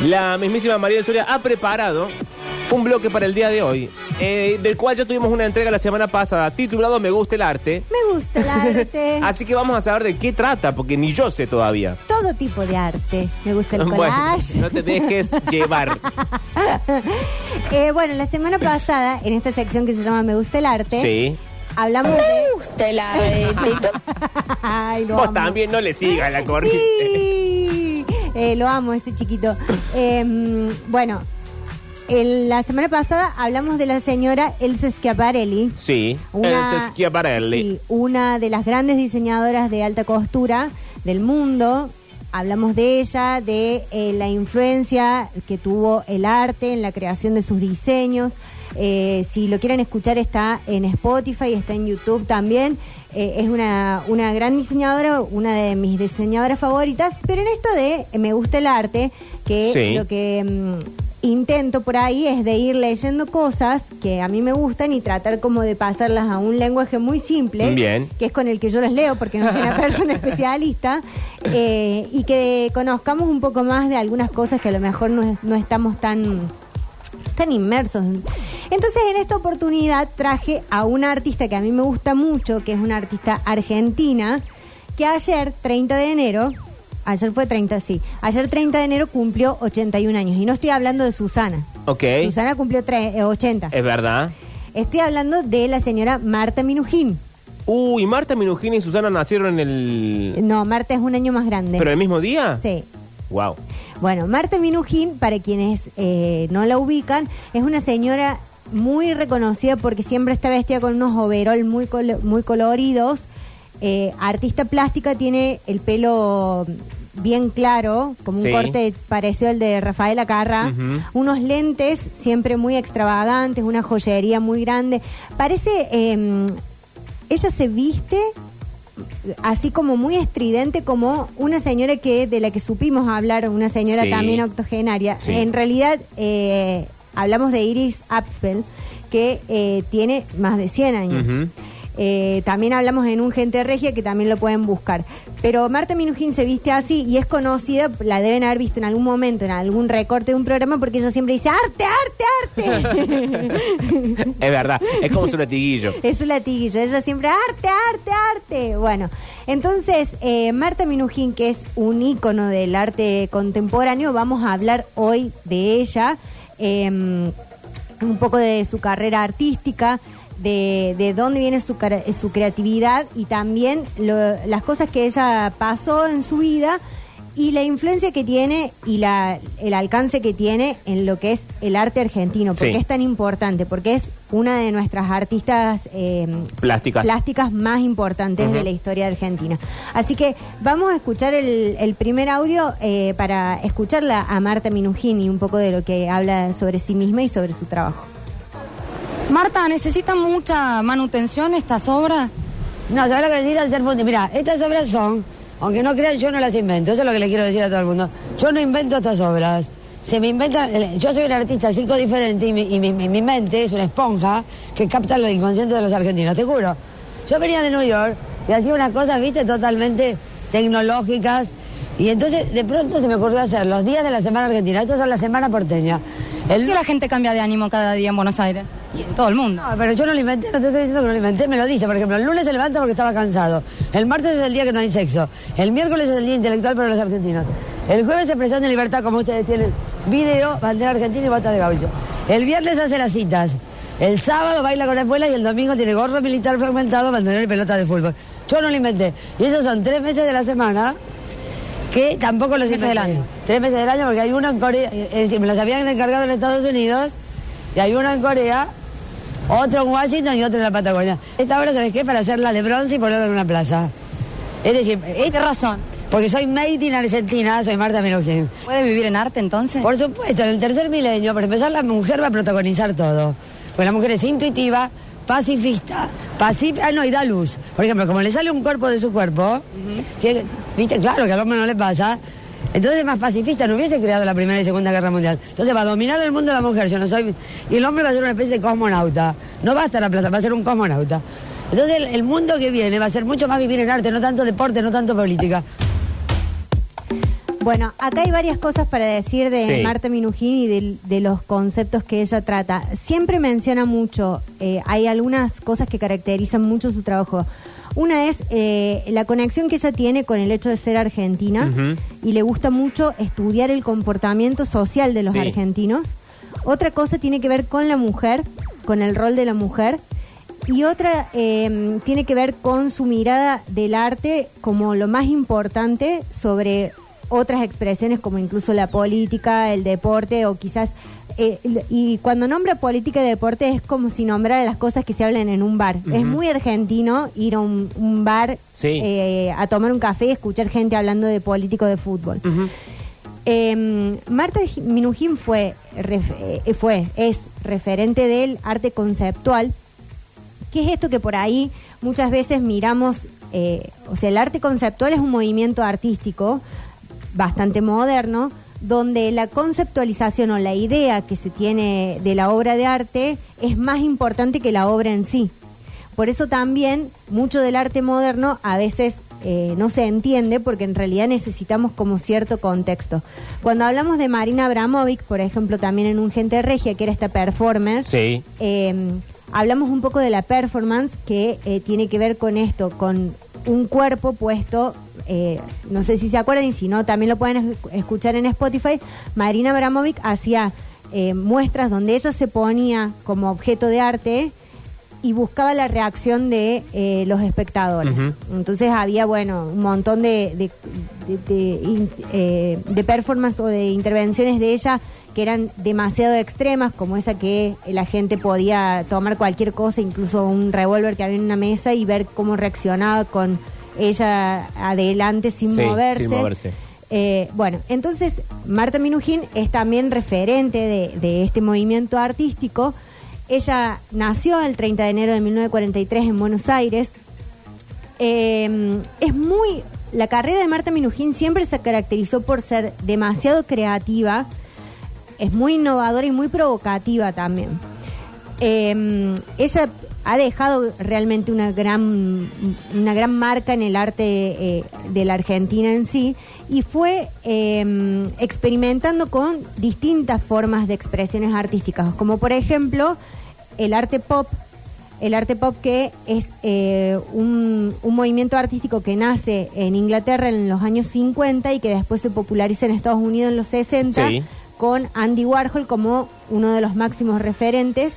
La mismísima María del Soria ha preparado un bloque para el día de hoy, eh, del cual ya tuvimos una entrega la semana pasada titulado Me gusta el arte. Me gusta el arte. Así que vamos a saber de qué trata, porque ni yo sé todavía. Todo tipo de arte. Me gusta el Bueno, collage. no te dejes llevar. Eh, bueno, la semana pasada, en esta sección que se llama Me gusta el arte, Sí. hablamos de... gusta el arte. Ay, lo Vos amo. también no le sigas la corriente. Sí, Eh, lo amo ese chiquito. Eh, bueno, el- la semana pasada hablamos de la señora Elsa Schiaparelli. Sí. Elsa Schiaparelli. sí, una de las grandes diseñadoras de alta costura del mundo. Hablamos de ella, de eh, la influencia que tuvo el arte en la creación de sus diseños. Eh, si lo quieren escuchar está en Spotify, está en YouTube también. Eh, es una, una gran diseñadora, una de mis diseñadoras favoritas. Pero en esto de eh, me gusta el arte, que Sí. lo que mm, intento por ahí es de ir leyendo cosas que a mí me gustan y tratar como de pasarlas a un lenguaje muy simple, Bien. que es con el que yo las leo porque no soy una persona especialista, eh, y que conozcamos un poco más de algunas cosas que a lo mejor no, no estamos tan tan inmersos. Entonces, en esta oportunidad traje a una artista que a mí me gusta mucho, que es una artista argentina, que ayer, 30 de enero, ayer fue 30, sí, ayer 30 de enero cumplió 81 años. Y no estoy hablando de Susana. Ok. Susana cumplió tre- eh, 80. Es verdad. Estoy hablando de la señora Marta Minujín. Uy, Marta Minujín y Susana nacieron en el... No, Marta es un año más grande. ¿Pero el mismo día? Sí. Wow. Bueno, Marta Minujín, para quienes eh, no la ubican, es una señora muy reconocida porque siempre está vestida con unos overol muy, colo- muy coloridos. Eh, artista plástica, tiene el pelo bien claro, como Sí. un corte parecido al de Rafael Acarra. Unos lentes siempre muy extravagantes, una joyería muy grande. Parece... eh, ella se viste así como muy estridente como una señora que de la que supimos hablar, una señora Sí. también octogenaria. Sí. En realidad eh, hablamos de Iris Apfel, que eh, tiene más de 100 años. Eh, también hablamos en un Gente Regia que también lo pueden buscar. Pero Marta Minujín se viste así y es conocida, la deben haber visto en algún momento, en algún recorte de un programa, porque ella siempre dice arte, arte, arte. Es verdad. Es como su latiguillo. Es un latiguillo. Ella siempre, arte, arte, arte. Bueno, entonces, eh, Marta Minujín, que es un ícono del arte contemporáneo, vamos a hablar hoy de ella, eh, un poco de su carrera artística, de, de dónde viene su, su creatividad y también lo- las cosas que ella pasó en su vida y la influencia que tiene y la, el alcance que tiene en lo que es el arte argentino, porque Sí. es tan importante, porque es una de nuestras artistas eh, Plásticas. plásticas más importantes de la historia Argentina. Así que vamos a escuchar el, el primer audio eh, para escucharla a Marta Minujín y un poco de lo que habla sobre sí misma y sobre su trabajo. Marta, ¿necesitan mucha manutención estas obras? No, ¿sabes lo que necesitan ser fundi- Mira, estas obras son, aunque no crean, yo no las invento. Eso es lo que le quiero decir a todo el mundo. Yo no invento estas obras. Se me inventan. el- Yo soy un artista cinco diferente y, mi, y mi- mi- mi mente es una esponja que capta lo inconsciente de los argentinos, te juro. Yo venía de New York y hacía unas cosas, viste, totalmente tecnológicas. Y entonces de pronto se me ocurrió hacer los días de la semana argentina. Estos son la semana porteña. El ¿Por qué la gente cambia de ánimo cada día en Buenos Aires? Y en todo el mundo. no, pero yo no lo inventé, no te estoy diciendo que no lo inventé, me lo dice. Por ejemplo, el lunes se levanta porque estaba cansado. El martes es el día que no hay sexo. El miércoles es el día intelectual para los argentinos. El jueves se expresión de libertad, como ustedes tienen. Video, bandera argentina y bota de gaucho. El viernes hace las citas. El sábado baila con la escuela y el domingo tiene gorro militar fragmentado, bandolero y pelota de fútbol. Yo no lo inventé. Y esos son tres meses de la semana que tampoco los Meses del año. Tres meses del año porque hay uno en Corea, es decir, me los habían encargado en Estados Unidos y hay uno en Corea, otro en Washington y otro en la Patagonia. Esta obra, ¿sabes qué? Para hacerla de bronce y ponerla en una plaza. Es decir, esta razón, porque soy made in Argentina, soy Marta Minujín. ¿Puede vivir en arte entonces? Por supuesto, en el tercer milenio, por empezar, la mujer va a protagonizar todo. Porque la mujer es intuitiva, pacifista, pacífica, no, y da luz. Por ejemplo, como le sale un cuerpo de su cuerpo, viste, claro que al hombre no le pasa. Entonces es más pacifista, no hubiese creado la Primera y Segunda Guerra Mundial. Entonces va a dominar el mundo la mujer, yo no soy... Y el hombre va a ser una especie de cosmonauta. No va a estar a plata, va a ser un cosmonauta. Entonces el, el mundo que viene va a ser mucho más vivir en arte, no tanto deporte, no tanto política. Bueno, acá hay varias cosas para decir de Sí. Marta Minujín y de, de los conceptos que ella trata. Siempre menciona mucho, eh, hay algunas cosas que caracterizan mucho su trabajo. Una es eh, la conexión que ella tiene con el hecho de ser argentina y le gusta mucho estudiar el comportamiento social de los Sí. argentinos. Otra cosa tiene que ver con la mujer, con el rol de la mujer. Y otra eh, tiene que ver con su mirada del arte como lo más importante sobre otras expresiones como incluso la política, el deporte o quizás... eh, y cuando nombra política y deporte es como si nombrara las cosas que se hablan en un bar. Es muy argentino ir a un, un bar Sí. eh, a tomar un café y escuchar gente hablando de político de fútbol. Eh, Marta Minujín fue, ref- eh, fue, es referente del arte conceptual, que es esto que por ahí muchas veces miramos, eh, o sea, el arte conceptual es un movimiento artístico bastante moderno, donde la conceptualización o la idea que se tiene de la obra de arte es más importante que la obra en sí. Por eso también mucho del arte moderno a veces eh, no se entiende porque en realidad necesitamos como cierto contexto. Cuando hablamos de Marina Abramovic, por ejemplo, también en Un Gente Regia, que era esta performer, Sí. eh, hablamos un poco de la performance que eh, tiene que ver con esto, con un cuerpo puesto, eh, no sé si se acuerdan y si no, también lo pueden es- escuchar en Spotify. Marina Abramovic hacía eh, muestras donde ella se ponía como objeto de arte y buscaba la reacción de eh, los espectadores. Entonces había, bueno, un montón de, de, de- de in- eh, de performance o de intervenciones de ella que eran demasiado extremas, como esa que la gente podía tomar cualquier cosa, incluso un revólver que había en una mesa y ver cómo reaccionaba con ella adelante sin Sí, moverse. sin moverse. Eh, bueno, entonces Marta Minujín es también referente de este movimiento artístico. Ella nació el 30 de enero de 1943 en Buenos Aires. Eh, es muy. La carrera de Marta Minujín siempre se caracterizó por ser demasiado creativa, es muy innovadora y muy provocativa también. Eh, ella ha dejado realmente una gran, una gran marca en el arte eh, de la Argentina en sí y fue eh, experimentando con distintas formas de expresiones artísticas, como por ejemplo el arte pop, el arte pop que es eh, un, un movimiento artístico que nace en Inglaterra en los años 50 y que después se populariza en Estados Unidos en los 60 Sí. con Andy Warhol como uno de los máximos referentes.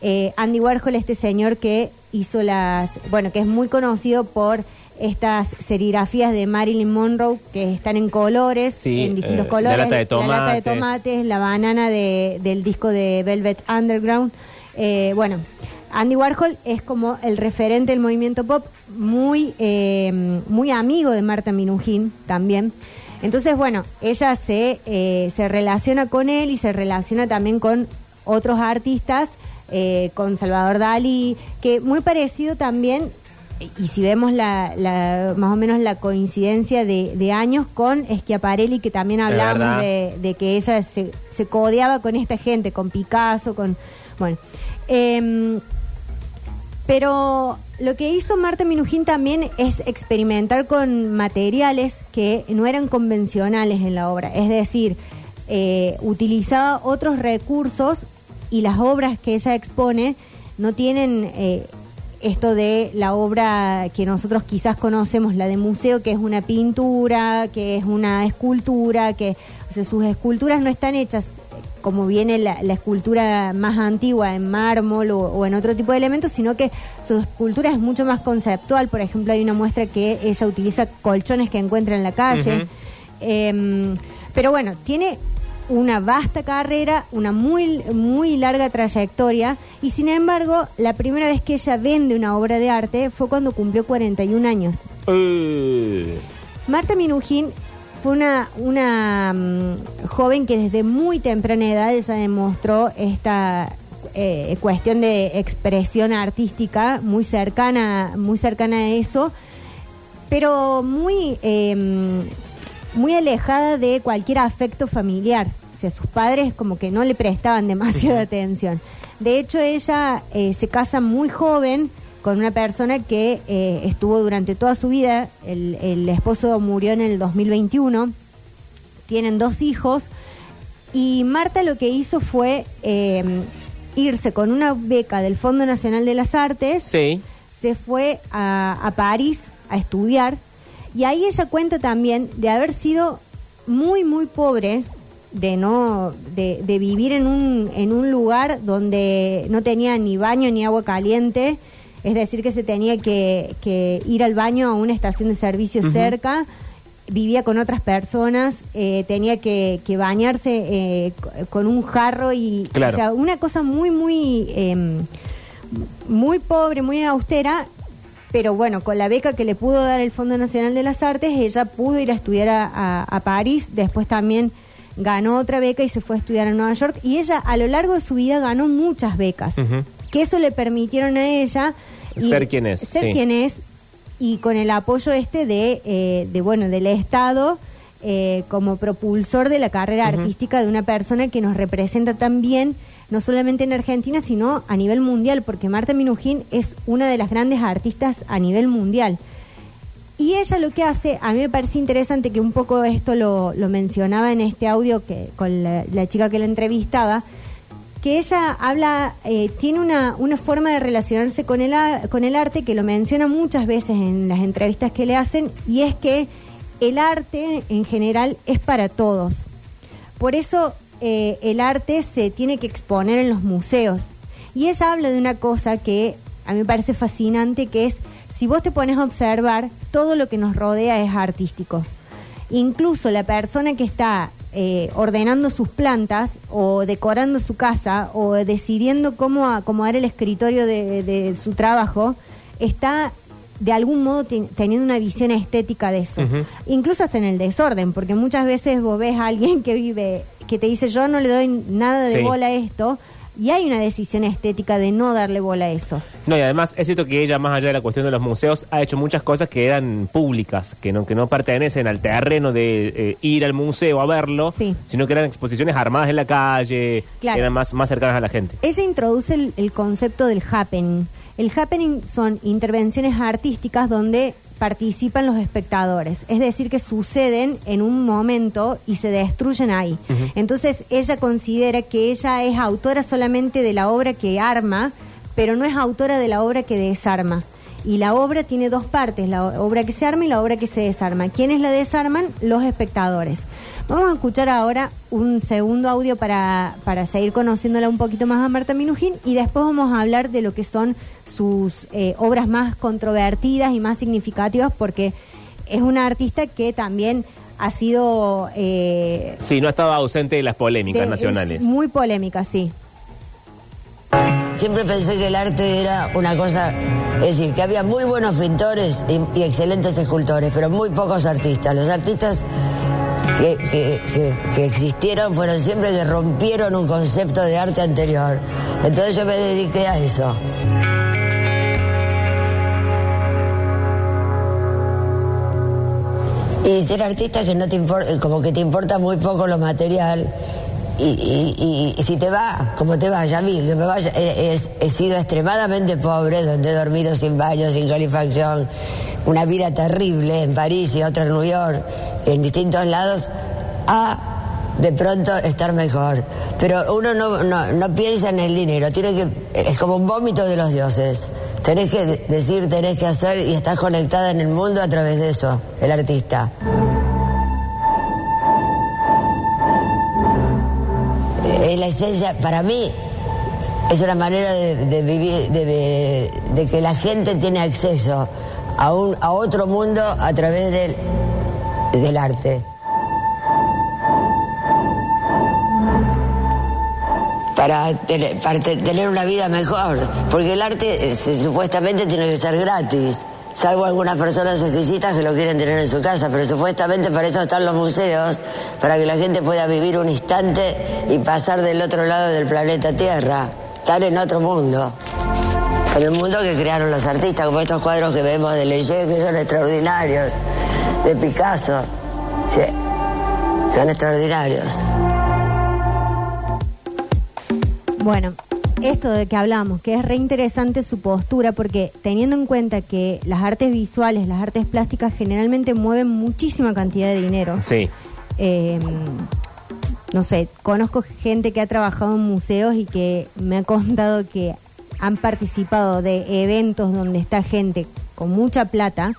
Eh, Andy Warhol, este señor que hizo las, bueno, que es muy conocido por estas serigrafías de Marilyn Monroe que están en colores, Sí, en distintos eh, colores. la lata de La lata de tomates. tomates, la banana de- del disco de Velvet Underground. Eh, bueno, Andy Warhol es como el referente del movimiento pop, muy, eh, muy amigo de Marta Minujín también. Entonces, bueno, ella se, eh, se relaciona con él y se relaciona también con otros artistas, eh, con Salvador Dalí, que muy parecido también, y si vemos la, la- más o menos la coincidencia de, de años con Schiaparelli, que también verdad. de, de que ella se, se codeaba con esta gente, con Picasso, con... Bueno. em, pero lo que hizo Marta Minujín también es experimentar con materiales que no eran convencionales en la obra. Es decir, eh, utilizaba otros recursos y las obras que ella expone no tienen eh, esto de la obra que nosotros quizás conocemos, la de museo, que es una pintura, que es una escultura, que o sea, sus esculturas no están hechas como viene la, la escultura más antigua en mármol o, o en otro tipo de elementos, sino que su escultura es mucho más conceptual. Por ejemplo, hay una muestra que ella utiliza colchones que encuentra en la calle. Em, pero bueno, tiene una vasta carrera, una muy, muy larga trayectoria y sin embargo, la primera vez que ella vende una obra de arte fue cuando cumplió 41 años. Eh, Marta Minujín fue una, una mm, joven que desde muy temprana edad ella demostró esta eh, cuestión de expresión artística muy cercana, muy cercana a eso, pero muy, eh, muy alejada de cualquier afecto familiar. O sea, sus padres como que no le prestaban demasiada atención. De hecho, ella eh, se casa muy joven con una persona que eh, estuvo durante toda su vida. El, el esposo murió en el 2021. tienen dos hijos. Y Marta lo que hizo fue eh, irse con una beca del Fondo Nacional de las Artes Sí. se fue a, a París a estudiar y ahí ella cuenta también de haber sido muy muy pobre de no de, de vivir en un en un lugar donde no tenía ni baño ni agua caliente es decir que se tenía que, que ir al baño a una estación de servicio cerca vivía con otras personas eh, tenía que, que bañarse eh, co- con un jarro y Claro. o sea una cosa muy muy em, muy pobre, muy austera, pero bueno, con la beca que le pudo dar el Fondo Nacional de las Artes, ella pudo ir a estudiar a, a- a París, después también ganó otra beca y se fue a estudiar a Nueva York, y ella a lo largo de su vida ganó muchas becas. Que eso le permitieron a ella y- Ser quien es, ser sí. quien es, y con el apoyo este de, eh, de bueno, del Estado, eh, como propulsor de la carrera artística de una persona que nos representa tan bien, no solamente en Argentina, sino a nivel mundial, porque Marta Minujín es una de las grandes artistas a nivel mundial. Y ella lo que hace, a mí me parece interesante que un poco esto lo, lo mencionaba en este audio que con la, la chica que la entrevistaba, que ella habla, eh, tiene una, una forma de relacionarse con el, con el arte que lo menciona muchas veces en las entrevistas que le hacen, y es que el arte en general es para todos. Por eso eh, el arte se tiene que exponer en los museos. Y ella habla de una cosa que a mí me parece fascinante, que es, si vos te pones a observar, todo lo que nos rodea es artístico. Incluso la persona que está eh, ordenando sus plantas o decorando su casa o decidiendo cómo acomodar el escritorio de, de su trabajo, está de algún modo ten- teniendo una visión estética de eso. Incluso hasta en el desorden, porque muchas veces vos ves a alguien que vive, que te dice yo no le doy nada de Sí. bola a esto, y hay una decisión estética de no darle bola a eso. No, y además es cierto que ella, más allá de la cuestión de los museos, ha hecho muchas cosas que eran públicas, que no, que no pertenecen al terreno de eh, ir al museo a verlo, Sí. sino que eran exposiciones armadas en la calle, Claro. eran más, más cercanas a la gente. Ella introduce el, el concepto del happening. El happening son intervenciones artísticas donde participan los espectadores, es decir, que suceden en un momento y se destruyen ahí. Entonces ella considera que ella es autora solamente de la obra que arma, pero no es autora de la obra que desarma. Y la obra tiene dos partes, la obra que se arma y la obra que se desarma. ¿Quiénes la desarman? Los espectadores. Vamos a escuchar ahora un segundo audio para, para seguir conociéndola un poquito más a Marta Minujín y después vamos a hablar de lo que son sus eh, obras más controvertidas y más significativas porque es una artista que también ha sido... eh, Sí, no estaba ausente de las polémicas de- nacionales. es muy polémica, sí. Siempre pensé que el arte era una cosa, es decir, que había muy buenos pintores y, excelentes escultores, pero muy pocos artistas. Los artistas que- que existieron fueron siempre que rompieron un concepto de arte anterior. Entonces yo me dediqué a eso. Y ser artista que no te importa, como que te importa muy poco lo material. Y, y- y- si te va, como te vaya a mí, que me vaya, he, he- sido extremadamente pobre, donde he dormido sin baño, sin calefacción, una vida terrible en París y otra en New York, en distintos lados, a de pronto estar mejor. Pero uno no, no, no piensa en el dinero, tiene que, es como un vómito de los dioses. Tenés que de- decir, tenés que hacer y estás conectada en el mundo a través de eso, el artista. La esencia, para mí, es una manera de, vivir, de, que la gente tiene acceso a, un, a otro mundo a través del, del arte. Para tener, para te- tener una vida mejor, porque el arte eh, supuestamente tiene que ser gratis, salvo algunas personas exquisitas que lo quieren tener en su casa, pero supuestamente para eso están los museos, para que la gente pueda vivir un instante y pasar del otro lado del planeta Tierra, estar en otro mundo. En el mundo que crearon los artistas, como estos cuadros que vemos de Leger, que son extraordinarios, de Picasso, sí, son extraordinarios. Bueno, esto de que hablamos, que es re interesante su postura, porque teniendo en cuenta que las artes visuales, las artes plásticas generalmente mueven muchísima cantidad de dinero. Sí. eh, no sé, conozco gente que ha trabajado en museos y que me ha contado que han participado de eventos donde está gente con mucha plata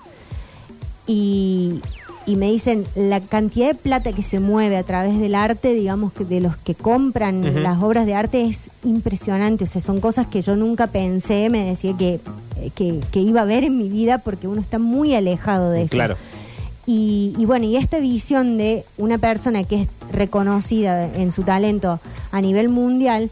y, y me dicen la cantidad de plata que se mueve a través del arte, digamos, que de los que compran las obras de arte es impresionante. O sea, son cosas que yo nunca pensé, me decía que, que, que iba a ver en mi vida porque uno está muy alejado de eso. Claro. Y, y bueno, y esta visión de una persona que es reconocida en su talento a nivel mundial,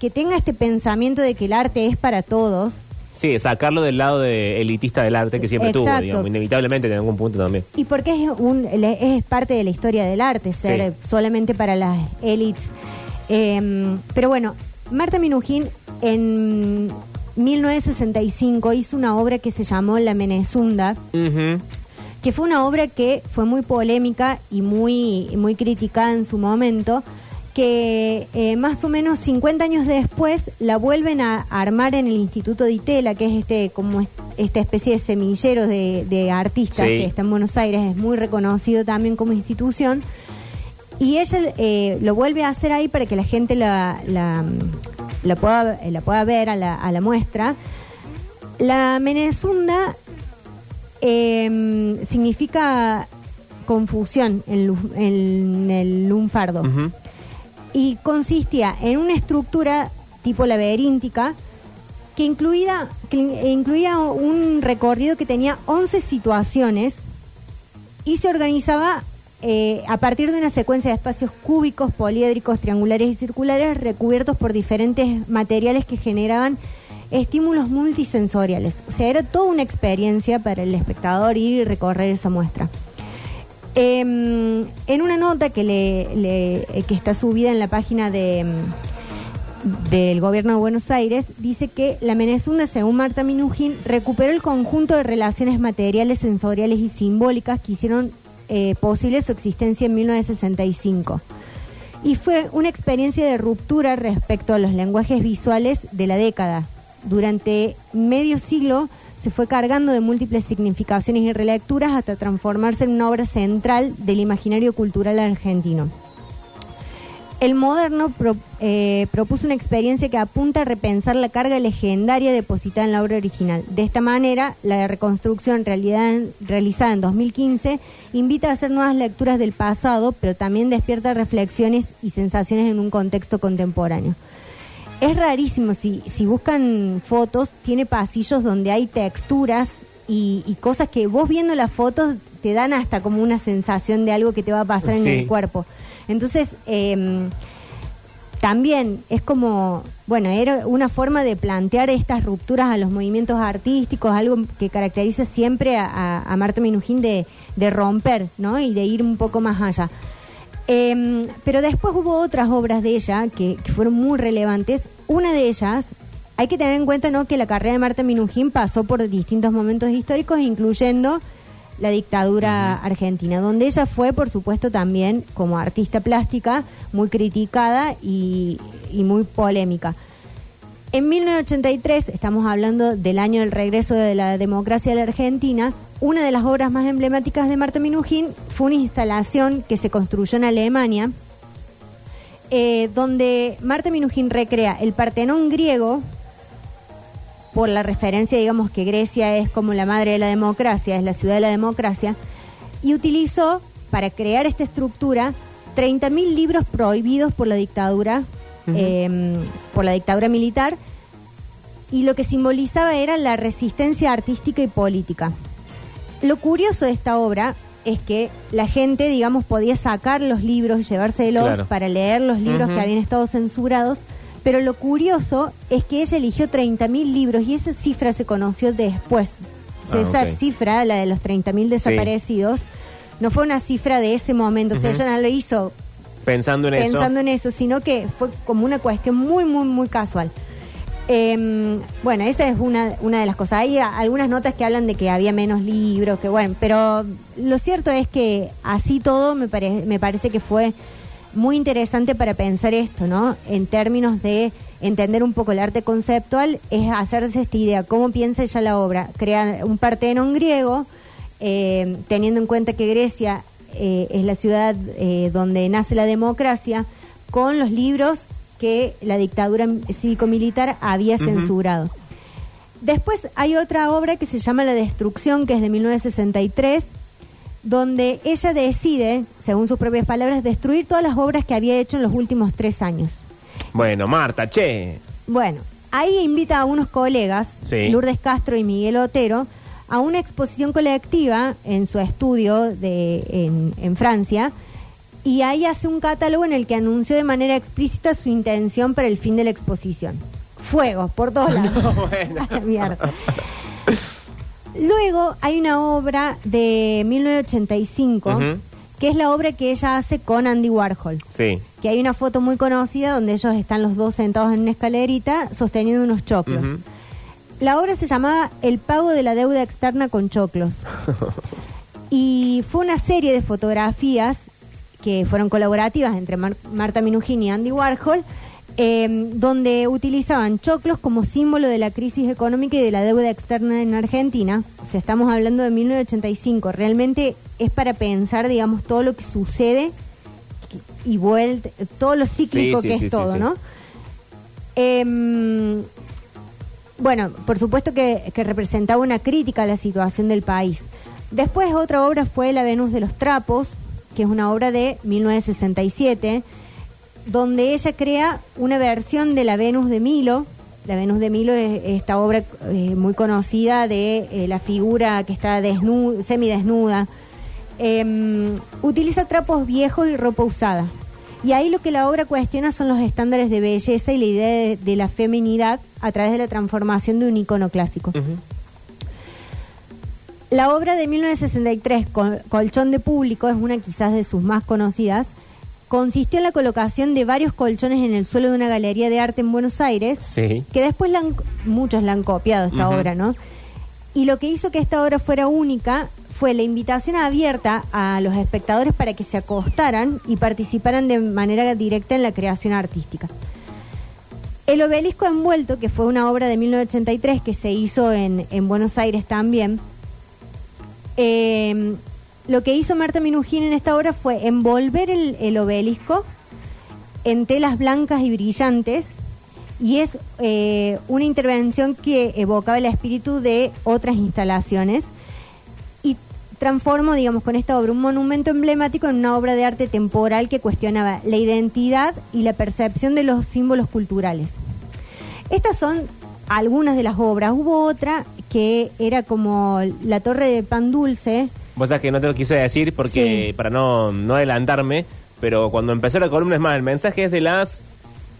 que tenga este pensamiento de que el arte es para todos, Sí, sacarlo del lado de elitista del arte que siempre tuvo, digamos, inevitablemente en algún punto también. y porque es, un, es parte de la historia del arte, ser Sí. solamente para las élites. Eh, pero bueno, Marta Minujín en 1965 hizo una obra que se llamó La Menezunda. Que fue una obra que fue muy polémica y muy, muy criticada en su momento, que eh, más o menos 50 años después la vuelven a armar en el Instituto de Itela, que es este como es- esta especie de semillero de, de artistas Sí. que está en Buenos Aires, es muy reconocido también como institución. Y ella eh, lo vuelve a hacer ahí para que la gente la, la, la pueda, la pueda ver a la, a la muestra. La Menezunda eh, significa confusión en, el lunfardo Ujú. Y consistía en una estructura tipo laberíntica que incluía, que in- incluía un recorrido que tenía 11 situaciones y se organizaba eh, a partir de una secuencia de espacios cúbicos, poliédricos, triangulares y circulares recubiertos por diferentes materiales que generaban estímulos multisensoriales. O sea, era toda una experiencia para el espectador ir y recorrer esa muestra. Em, en una nota que, le, le- eh, que está subida en la página de, em, del gobierno de Buenos Aires, dice que la Menezunda, según Marta Minujín, recuperó el conjunto de relaciones materiales, sensoriales y simbólicas que hicieron eh, posible su existencia en 1965. Y fue una experiencia de ruptura respecto a los lenguajes visuales de la década. Durante medio siglo se fue cargando de múltiples significaciones y relecturas hasta transformarse en una obra central del imaginario cultural argentino. El moderno eh, propuso una experiencia que apunta a repensar la carga legendaria depositada en la obra original. De esta manera, la reconstrucción realizada en 2015 invita a hacer nuevas lecturas del pasado, pero también despierta reflexiones y sensaciones en un contexto contemporáneo. Es rarísimo, si, si buscan fotos, tiene pasillos donde hay texturas y, y cosas que vos viendo las fotos te dan hasta como una sensación de algo que te va a pasar en el cuerpo. Entonces, eh, también es como, bueno, era una forma de plantear estas rupturas a los movimientos artísticos, algo que caracteriza siempre a, a- a Marta Minujín de, de romper, ¿no? Y de ir un poco más allá. Eh, pero después hubo otras obras de ella que, que fueron muy relevantes. Una de ellas, hay que tener en cuenta ¿no? que la carrera de Marta Minujín pasó por distintos momentos históricos, incluyendo la dictadura argentina, donde ella fue, por supuesto, también como artista plástica, muy criticada y, y muy polémica. En 1983, estamos hablando del año del regreso de la democracia a la Argentina, una de las obras más emblemáticas de Marta Minujín fue una instalación que se construyó en Alemania, eh, donde Marta Minujín recrea el Partenón griego, por la referencia, digamos que Grecia es como la madre de la democracia, es la ciudad de la democracia, y utilizó para crear esta estructura 30.000 libros prohibidos por la dictadura, eh, por la dictadura militar, y lo que simbolizaba era la resistencia artística y política. Lo curioso de esta obra es que la gente, digamos, podía sacar los libros y llevárselos Claro. para leer los libros Ujú. que habían estado censurados, pero lo curioso es que ella eligió 30.000 libros y esa cifra se conoció después. O sea, Ah, esa ok. cifra, la de los 30.000 desaparecidos, no fue una cifra de ese momento, o sea, Ujú. ella no lo hizo Pensando en pensando eso. en eso, sino que fue como una cuestión muy, muy, muy casual. Eh, bueno, esa es una, una de las cosas. Hay algunas notas que hablan de que había menos libros, que bueno, pero lo cierto es que así todo me, pare- me parece que fue muy interesante para pensar esto, ¿no? En términos de entender un poco el arte conceptual, es hacerse esta idea, cómo piensa ella la obra. Crea un Partenón griego, eh, teniendo en cuenta que Grecia eh, es la ciudad eh, donde nace la democracia, con los libros que la dictadura cívico-militar había censurado. Después hay otra obra que se llama La Destrucción, que es de 1963, donde ella decide, según sus propias palabras, destruir todas las obras que había hecho en los últimos tres años. Bueno, Marta, che. Bueno, ahí invita a unos colegas, Sí. Lourdes Castro y Miguel Otero, a una exposición colectiva en su estudio de, en, en Francia. Y ahí hace un catálogo en el que anunció de manera explícita su intención para el fin de la exposición. Fuego, por todos lados. bueno. A la mierda. Luego hay una obra de 1985, Ujú. que es la obra que ella hace con Andy Warhol Sí. que hay una foto muy conocida donde ellos están los dos sentados en una escalerita sosteniendo unos choclos. La obra se llamaba El pago de la deuda externa con choclos. y fue una serie de fotografías que fueron colaborativas entre Mar- Marta Minujín y Andy Warhol, eh, donde utilizaban choclos como símbolo de la crisis económica y de la deuda externa en Argentina. O sea, estamos hablando de 1985. Realmente es para pensar, digamos, todo lo que sucede y vuelta, todo lo cíclico Sí, sí, que sí, es todo. ¿no? Em, bueno, por supuesto que, que representaba una crítica a la situación del país. Después otra obra fue La Venus de los Trapos, que es una obra de 1967, donde ella crea una versión de La Venus de Milo. La Venus de Milo es esta obra eh, muy conocida de eh, la figura que está desnu- semidesnuda. Em, utiliza trapos viejos y ropa usada. Y ahí lo que la obra cuestiona son los estándares de belleza y la idea de, la feminidad a través de la transformación de un icono clásico. La obra de 1963, Col- Colchón de Público, es una quizás de sus más conocidas. Consistió en la colocación de varios colchones en el suelo de una galería de arte en Buenos Aires, Sí. que después la han- muchos la han copiado esta obra, ¿no? Y lo que hizo que esta obra fuera única fue la invitación abierta a los espectadores para que se acostaran y participaran de manera directa en la creación artística. El obelisco envuelto, que fue una obra de 1983 que se hizo en, en Buenos Aires también, eh, lo que hizo Marta Minujín en esta obra fue envolver el, el obelisco en telas blancas y brillantes y es eh, una intervención que evocaba el espíritu de otras instalaciones y transformó, digamos, con esta obra un monumento emblemático en una obra de arte temporal que cuestionaba la identidad y la percepción de los símbolos culturales. Estas son algunas de las obras. Hubo otra que era como la torre de pan dulce. Vos sabés que no te lo quise decir porque Sí. para no, no adelantarme, pero cuando empezó la columna es más, el mensaje es de las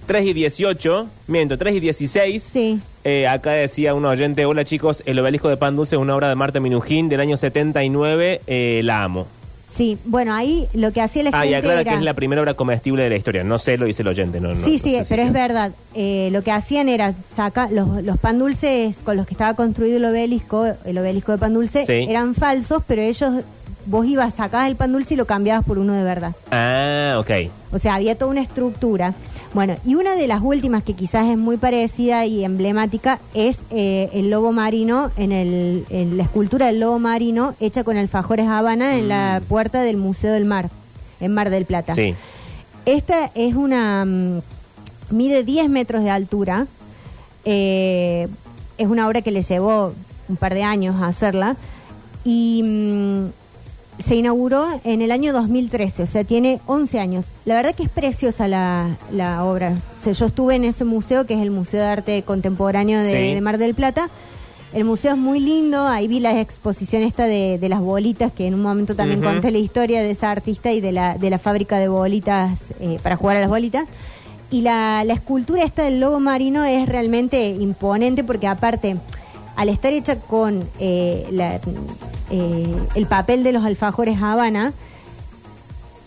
3 y 18, miento, 3 y 16. Sí. Eh, acá decía un oyente, hola chicos, el obelisco de pan dulce es una obra de Marta Minujín del año 79, eh, la amo. Sí, bueno, ahí lo que hacía la Ah, y gente aclara era... que es la primera obra comestible de la historia, no sé, lo dice el oyente. No, no- sí, no sí, sé pero es verdad. Eh, lo que hacían era sacar los, los pan dulces con los que estaba construido el obelisco, el obelisco de pan dulce, Sí. eran falsos, pero ellos, vos ibas, sacabas el pan dulce y lo cambiabas por uno de verdad. Ah, ok. O sea, había toda una estructura. Bueno, y una de las últimas que quizás es muy parecida y emblemática es eh, el lobo marino, en, el, en la escultura del lobo marino hecha con alfajores Habana en la puerta del Museo del Mar, en Mar del Plata. Mm. Sí. Esta es una... mm, mide 10 metros de altura. eh, es una obra que le llevó un par de años a hacerla. Y mm, se inauguró en el año 2013, o sea, tiene 11 años. La verdad que es preciosa la, la obra. O sea, yo estuve en ese museo, que es el Museo de Arte Contemporáneo de, Sí. de Mar del Plata. El museo es muy lindo, ahí vi la exposición esta de, de las bolitas, que en un momento también conté la historia de esa artista y de la, de la fábrica de bolitas eh, para jugar a las bolitas. Y la, la escultura esta del lobo marino es realmente imponente porque aparte, al estar hecha con eh, la- eh, el papel de los alfajores Habana,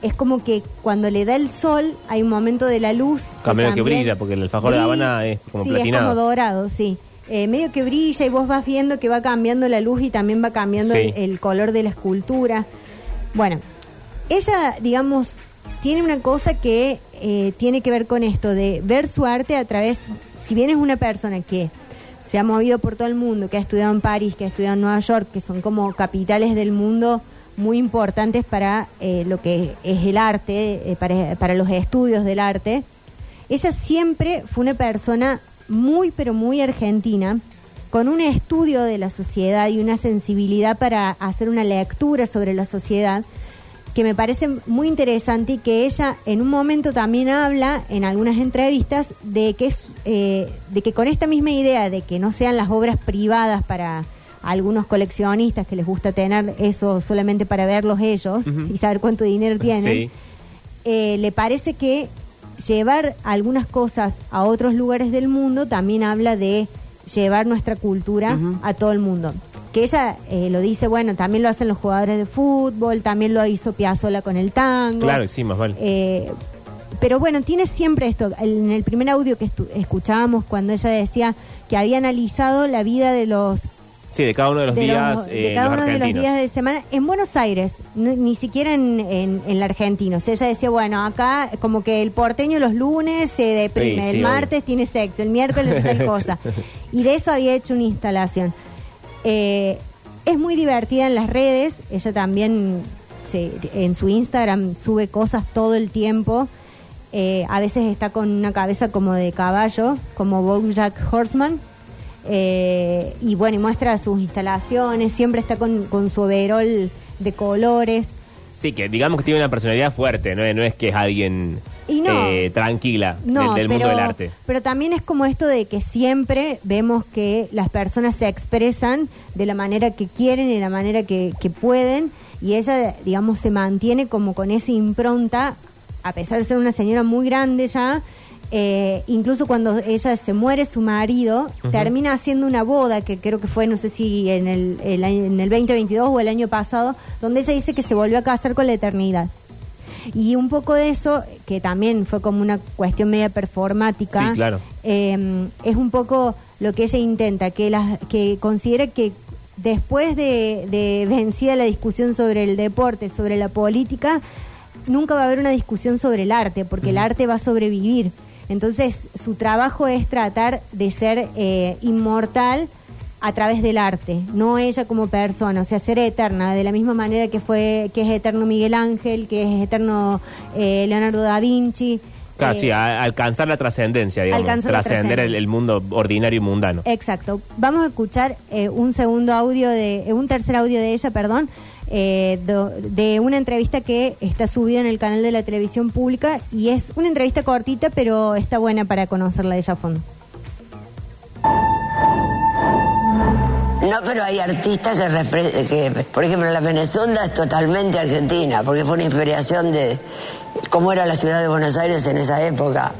es como que cuando le da el sol hay un momento de la luz. Cambio que brilla, porque el alfajor de Habana es como sí, platinado. es como dorado, sí. Eh, medio que brilla y vos vas viendo que va cambiando la luz y también va cambiando Sí. el, el color de la escultura. Bueno, ella, digamos, tiene una cosa que eh, tiene que ver con esto, de ver su arte a través, si bien es una persona que se ha movido por todo el mundo, que ha estudiado en París, que ha estudiado en Nueva York, que son como capitales del mundo muy importantes para eh, lo que es el arte, eh, para, para los estudios del arte. Ella siempre fue una persona muy, pero muy argentina, con un estudio de la sociedad y una sensibilidad para hacer una lectura sobre la sociedad que me parece muy interesante y que ella en un momento también habla en algunas entrevistas de que es eh, de que con esta misma idea de que no sean las obras privadas para algunos coleccionistas que les gusta tener eso solamente para verlos ellos y saber cuánto dinero tienen Sí. eh, le parece que llevar algunas cosas a otros lugares del mundo también habla de llevar nuestra cultura a todo el mundo. Que ella eh, lo dice, bueno, también lo hacen los jugadores de fútbol, también lo hizo Piazzolla con el tango. Claro, sí, más vale. Eh, pero bueno, tiene siempre esto. En el primer audio que escuchábamos, cuando ella decía que había analizado la vida de los Sí, de cada uno de los de días, los- de eh, cada los uno de los días de semana en Buenos Aires, no- ni siquiera en, en, en la Argentina. O sea, ella decía, bueno, acá como que el porteño los lunes se deprime, Sí, el martes tiene sexo, el miércoles tal cosa. Y de eso había hecho una instalación. Eh, es muy divertida en las redes, ella también se- en su Instagram sube cosas todo el tiempo. Eh, a veces está con una cabeza como de caballo, como Bojack Horseman. Eh, y bueno, y muestra sus instalaciones, siempre está con, su overol de colores. Sí, que digamos que tiene una personalidad fuerte, no es que es alguien Y no. eh, tranquila No, del, del pero, mundo del arte. pero también es como esto de que siempre vemos que las personas se expresan de la manera que quieren y de la manera que, que pueden y ella, digamos, se mantiene como con esa impronta, a pesar de ser una señora muy grande ya, eh, incluso cuando ella se muere su marido, termina haciendo una boda que creo que fue, no sé si en el, el en el 2022 o el año pasado, donde ella dice que se volvió a casar con la eternidad. Y un poco de eso, que también fue como una cuestión media performática, Sí, claro. eh, es un poco lo que ella intenta, que, las, que considera que después de, de vencida la discusión sobre el deporte, sobre la política, nunca va a haber una discusión sobre el arte, porque el arte va a sobrevivir. Entonces, su trabajo es tratar de ser eh, inmortal a través del arte, no ella como persona, o sea, ser eterna, de la misma manera que fue que es eterno Miguel Ángel, que es eterno eh, Leonardo da Vinci. Claro, Eh, a- alcanzar la trascendencia, digamos. Alcanzar Trascender el mundo ordinario y mundano. Exacto. Vamos a escuchar eh, un segundo audio de, eh, un tercer audio de ella, perdón, eh, do- de una entrevista que está subida en el canal de la televisión pública y es una entrevista cortita, pero está buena para conocerla de ella a fondo. No, pero hay artistas que, que, por ejemplo, la Venezuela es totalmente argentina, porque fue una inspiración de cómo era la ciudad de Buenos Aires en esa época.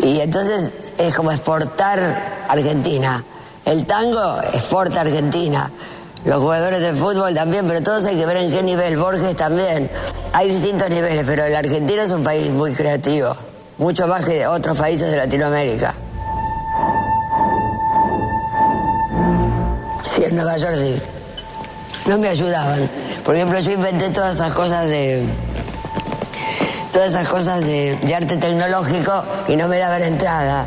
Y entonces es como exportar Argentina. El tango exporta Argentina. Los jugadores de fútbol también, pero todos hay que ver en qué nivel. Borges también. Hay distintos niveles, pero la Argentina es un país muy creativo, mucho más que otros países de Latinoamérica. En Nueva York. No me ayudaban. Por ejemplo, yo inventé todas esas cosas de. Todas esas cosas de, de arte tecnológico y no me daban entrada.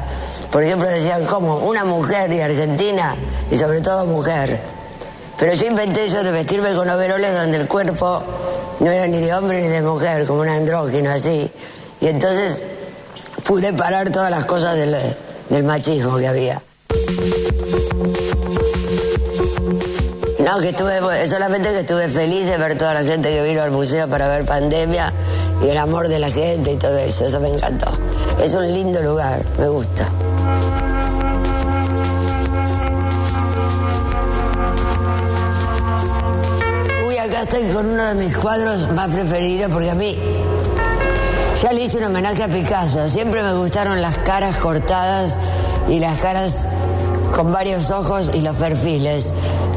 Por ejemplo, decían, ¿cómo? Una mujer y Argentina, y sobre todo mujer. Pero yo inventé eso de vestirme con overoles donde el cuerpo no era ni de hombre ni de mujer, como un andrógino así. Y entonces pude parar todas las cosas del, del machismo que había. No, que estuve, solamente que estuve feliz de ver toda la gente que vino al museo para ver pandemia y el amor de la gente y todo eso, eso me encantó. Es un lindo lugar, me gusta. Uy, acá estoy con uno de mis cuadros más preferidos porque a mí ya le hice un homenaje a Picasso. Siempre me gustaron las caras cortadas y las caras con varios ojos y los perfiles,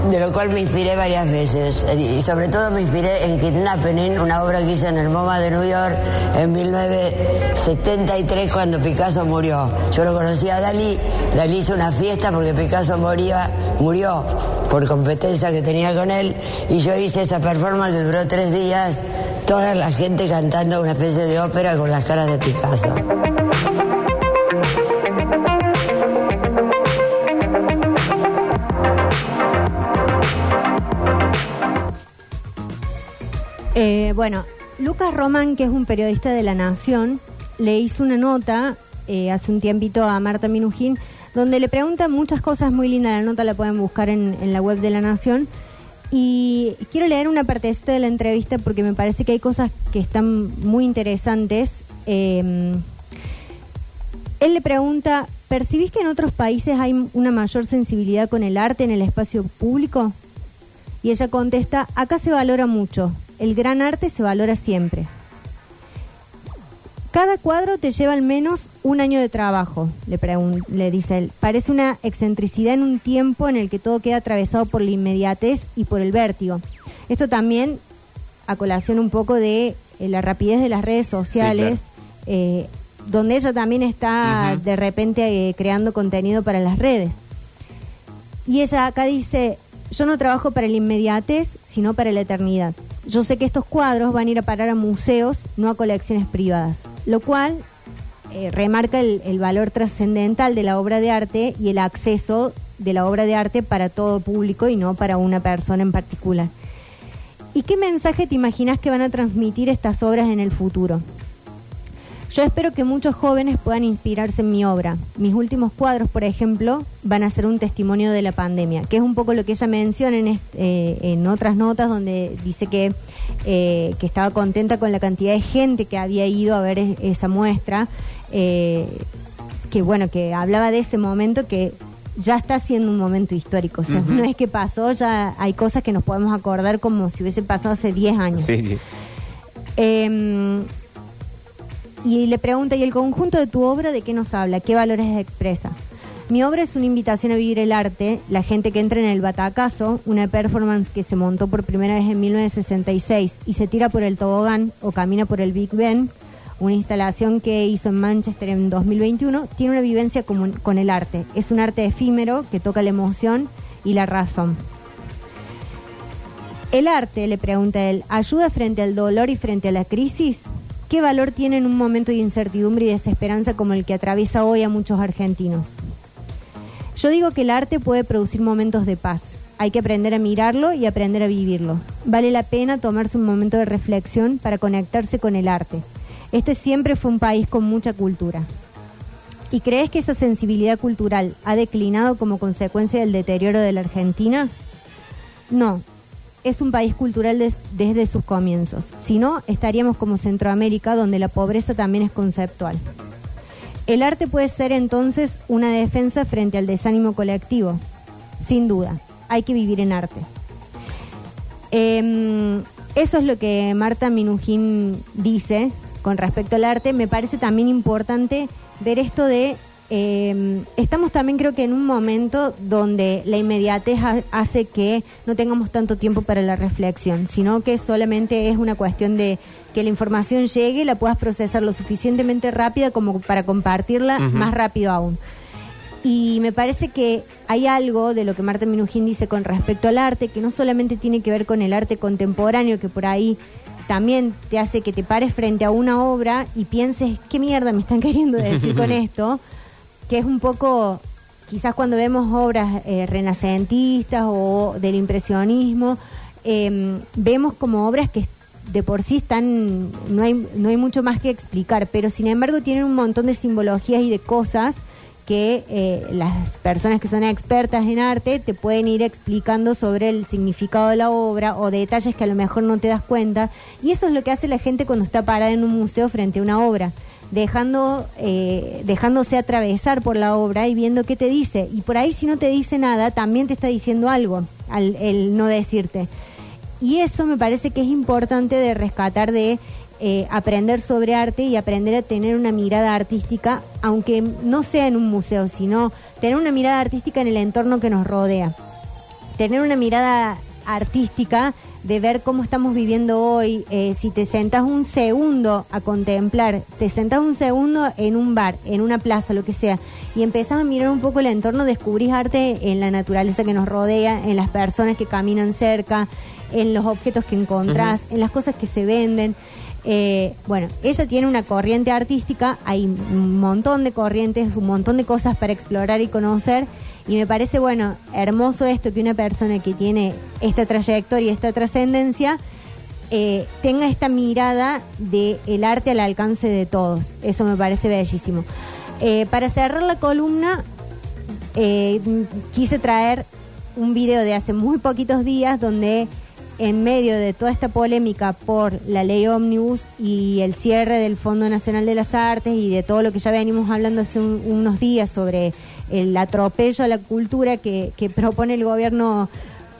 de lo cual me inspiré varias veces. Y sobre todo me inspiré en Kidnapping, una obra que hice en el MoMA de New York en 1973 cuando Picasso murió. Yo lo conocí a Dalí, Dalí hizo una fiesta porque Picasso moría, murió por competencia que tenía con él y yo hice esa performance que duró tres días, toda la gente cantando una especie de ópera con las caras de Picasso. Eh, bueno, Lucas Román, que es un periodista de La Nación, le hizo una nota eh, hace un tiempito a Marta Minujín, donde le pregunta muchas cosas muy lindas. La nota la pueden buscar en, la web de La Nación. Y quiero leer una partecita de la entrevista porque me parece que hay cosas que están muy interesantes. Eh, él le pregunta, ¿percibís que en otros países hay una mayor sensibilidad con el arte en el espacio público? Y ella contesta, acá se valora mucho, el gran arte se valora siempre. Cada cuadro te lleva al menos un año de trabajo, le, dice él. Parece una excentricidad en un tiempo en el que todo queda atravesado por la inmediatez y por el vértigo. Esto también a colación un poco de eh, la rapidez de las redes sociales, eh, donde ella también está de repente eh, creando contenido para las redes. Y ella acá dice, yo no trabajo para la inmediatez, sino para la eternidad. Yo sé que estos cuadros van a ir a parar a museos, no a colecciones privadas, lo cual eh, remarca el, el valor trascendental de la obra de arte y el acceso de la obra de arte para todo público y no para una persona en particular. ¿Y qué mensaje te imaginas que van a transmitir estas obras en el futuro? Yo espero que muchos jóvenes puedan inspirarse en mi obra. Mis últimos cuadros, por ejemplo, van a ser un testimonio de la pandemia, que es un poco lo que ella menciona en, est- eh, en otras notas donde dice que, eh, que estaba contenta con la cantidad de gente que había ido a ver es- esa muestra, eh, que bueno, que hablaba de ese momento que ya está siendo un momento histórico. O sea, no es que pasó, ya hay cosas que nos podemos acordar como si hubiese pasado hace 10 años. Sí, sí. Eh, y le pregunta, ¿y el conjunto de tu obra de qué nos habla? ¿Qué valores expresa? Mi obra es una invitación a vivir el arte, la gente que entra en el Batacazo, una performance que se montó por primera vez en 1966 y se tira por el tobogán o camina por el Big Ben, una instalación que hizo en Manchester en 2021, tiene una vivencia común- con el arte. Es un arte efímero que toca la emoción y la razón. ¿El arte, le pregunta él, ayuda frente al dolor y frente a la crisis? ¿Qué valor tiene en un momento de incertidumbre y desesperanza como el que atraviesa hoy a muchos argentinos? Yo digo que el arte puede producir momentos de paz. Hay que aprender a mirarlo y aprender a vivirlo. Vale la pena tomarse un momento de reflexión para conectarse con el arte. Este siempre fue un país con mucha cultura. ¿Y crees que esa sensibilidad cultural ha declinado como consecuencia del deterioro de la Argentina? No, es un país cultural des- desde sus comienzos. Si no, estaríamos como Centroamérica, donde la pobreza también es conceptual. El arte puede ser entonces una defensa frente al desánimo colectivo. Sin duda, hay que vivir en arte. Em, eso es lo que Marta Minujín dice con respecto al arte. Me parece también importante ver esto de... em, estamos también creo que en un momento donde la inmediatez ha- hace que no tengamos tanto tiempo para la reflexión, sino que solamente es una cuestión de que la información llegue, la puedas procesar lo suficientemente rápida como para compartirla más rápido aún. Y me parece que hay algo de lo que Marta Minujín dice con respecto al arte, que no solamente tiene que ver con el arte contemporáneo, que por ahí también te hace que te pares frente a una obra y pienses, ¿qué mierda me están queriendo decir con esto? Que es un poco, quizás cuando vemos obras eh, renacentistas o del impresionismo, eh, vemos como obras que de por sí están, no hay, no hay mucho más que explicar, pero sin embargo tienen un montón de simbologías y de cosas que eh, las personas que son expertas en arte te pueden ir explicando sobre el significado de la obra o detalles que a lo mejor no te das cuenta. Y eso es lo que hace la gente cuando está parada en un museo frente a una obra, dejando, eh, dejándose atravesar por la obra y viendo qué te dice. Y por ahí si no te dice nada, también te está diciendo algo al el no decirte. Y eso me parece que es importante de rescatar de eh, aprender sobre arte y aprender a tener una mirada artística, aunque no sea en un museo, sino tener una mirada artística en el entorno que nos rodea. Tener una mirada artística de ver cómo estamos viviendo hoy, eh, si te sentas un segundo a contemplar, te sentas un segundo en un bar, en una plaza, lo que sea, y empezás a mirar un poco el entorno, descubrís arte en la naturaleza que nos rodea, en las personas que caminan cerca, en los objetos que encontrás, en las cosas que se venden. Eh, bueno, ella tiene una corriente artística, hay un montón de corrientes, un montón de cosas para explorar y conocer. Y me parece, bueno, hermoso esto que una persona que tiene esta trayectoria, esta trascendencia, eh, tenga esta mirada de el arte al alcance de todos. Eso me parece bellísimo. Eh, para cerrar la columna, eh, quise traer un video de hace muy poquitos días donde en medio de toda esta polémica por la ley ómnibus y el cierre del Fondo Nacional de las Artes y de todo lo que ya venimos hablando hace un- unos días sobre el atropello a la cultura que, que propone el gobierno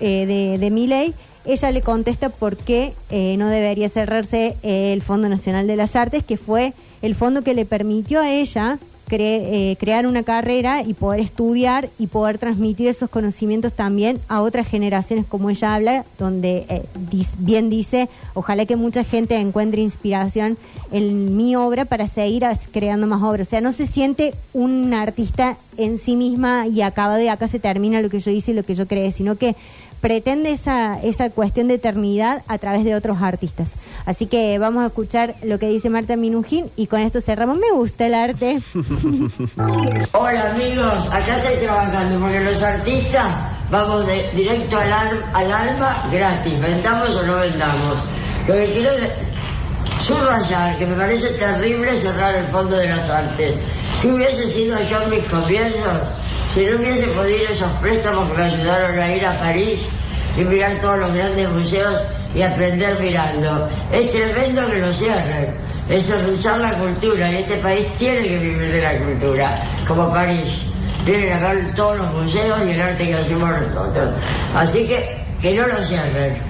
eh, de, de Milei, ella le contesta por qué eh, no debería cerrarse eh, el Fondo Nacional de las Artes, que fue el fondo que le permitió a ella cre- eh, crear una carrera y poder estudiar y poder transmitir esos conocimientos también a otras generaciones, como ella habla, donde eh, bien dice, ojalá que mucha gente encuentre inspiración en mi obra para seguir creando más obras. O sea, no se siente un artista en sí misma y acaba de acá se termina lo que yo hice y lo que yo creé, sino que pretende esa, esa cuestión de eternidad a través de otros artistas. Así que vamos a escuchar lo que dice Marta Minujín y con esto cerramos. Me gusta el arte. Hola amigos, acá estoy trabajando porque los artistas vamos de- directo al, al- al alma gratis, vendamos o no vendamos. Lo que quiero subrayar que me parece terrible cerrar el Fondo de las Artes. ¿Qué hubiese sido yo mis comienzos si no hubiese podido esos préstamos que me ayudaron a ir a París y mirar todos los grandes museos y aprender mirando? Es tremendo que lo cierren. Es luchar la cultura y este país tiene que vivir de la cultura, como París. Vienen a ver todos los museos y el arte que hacemos nosotros. Así que que no lo cierren.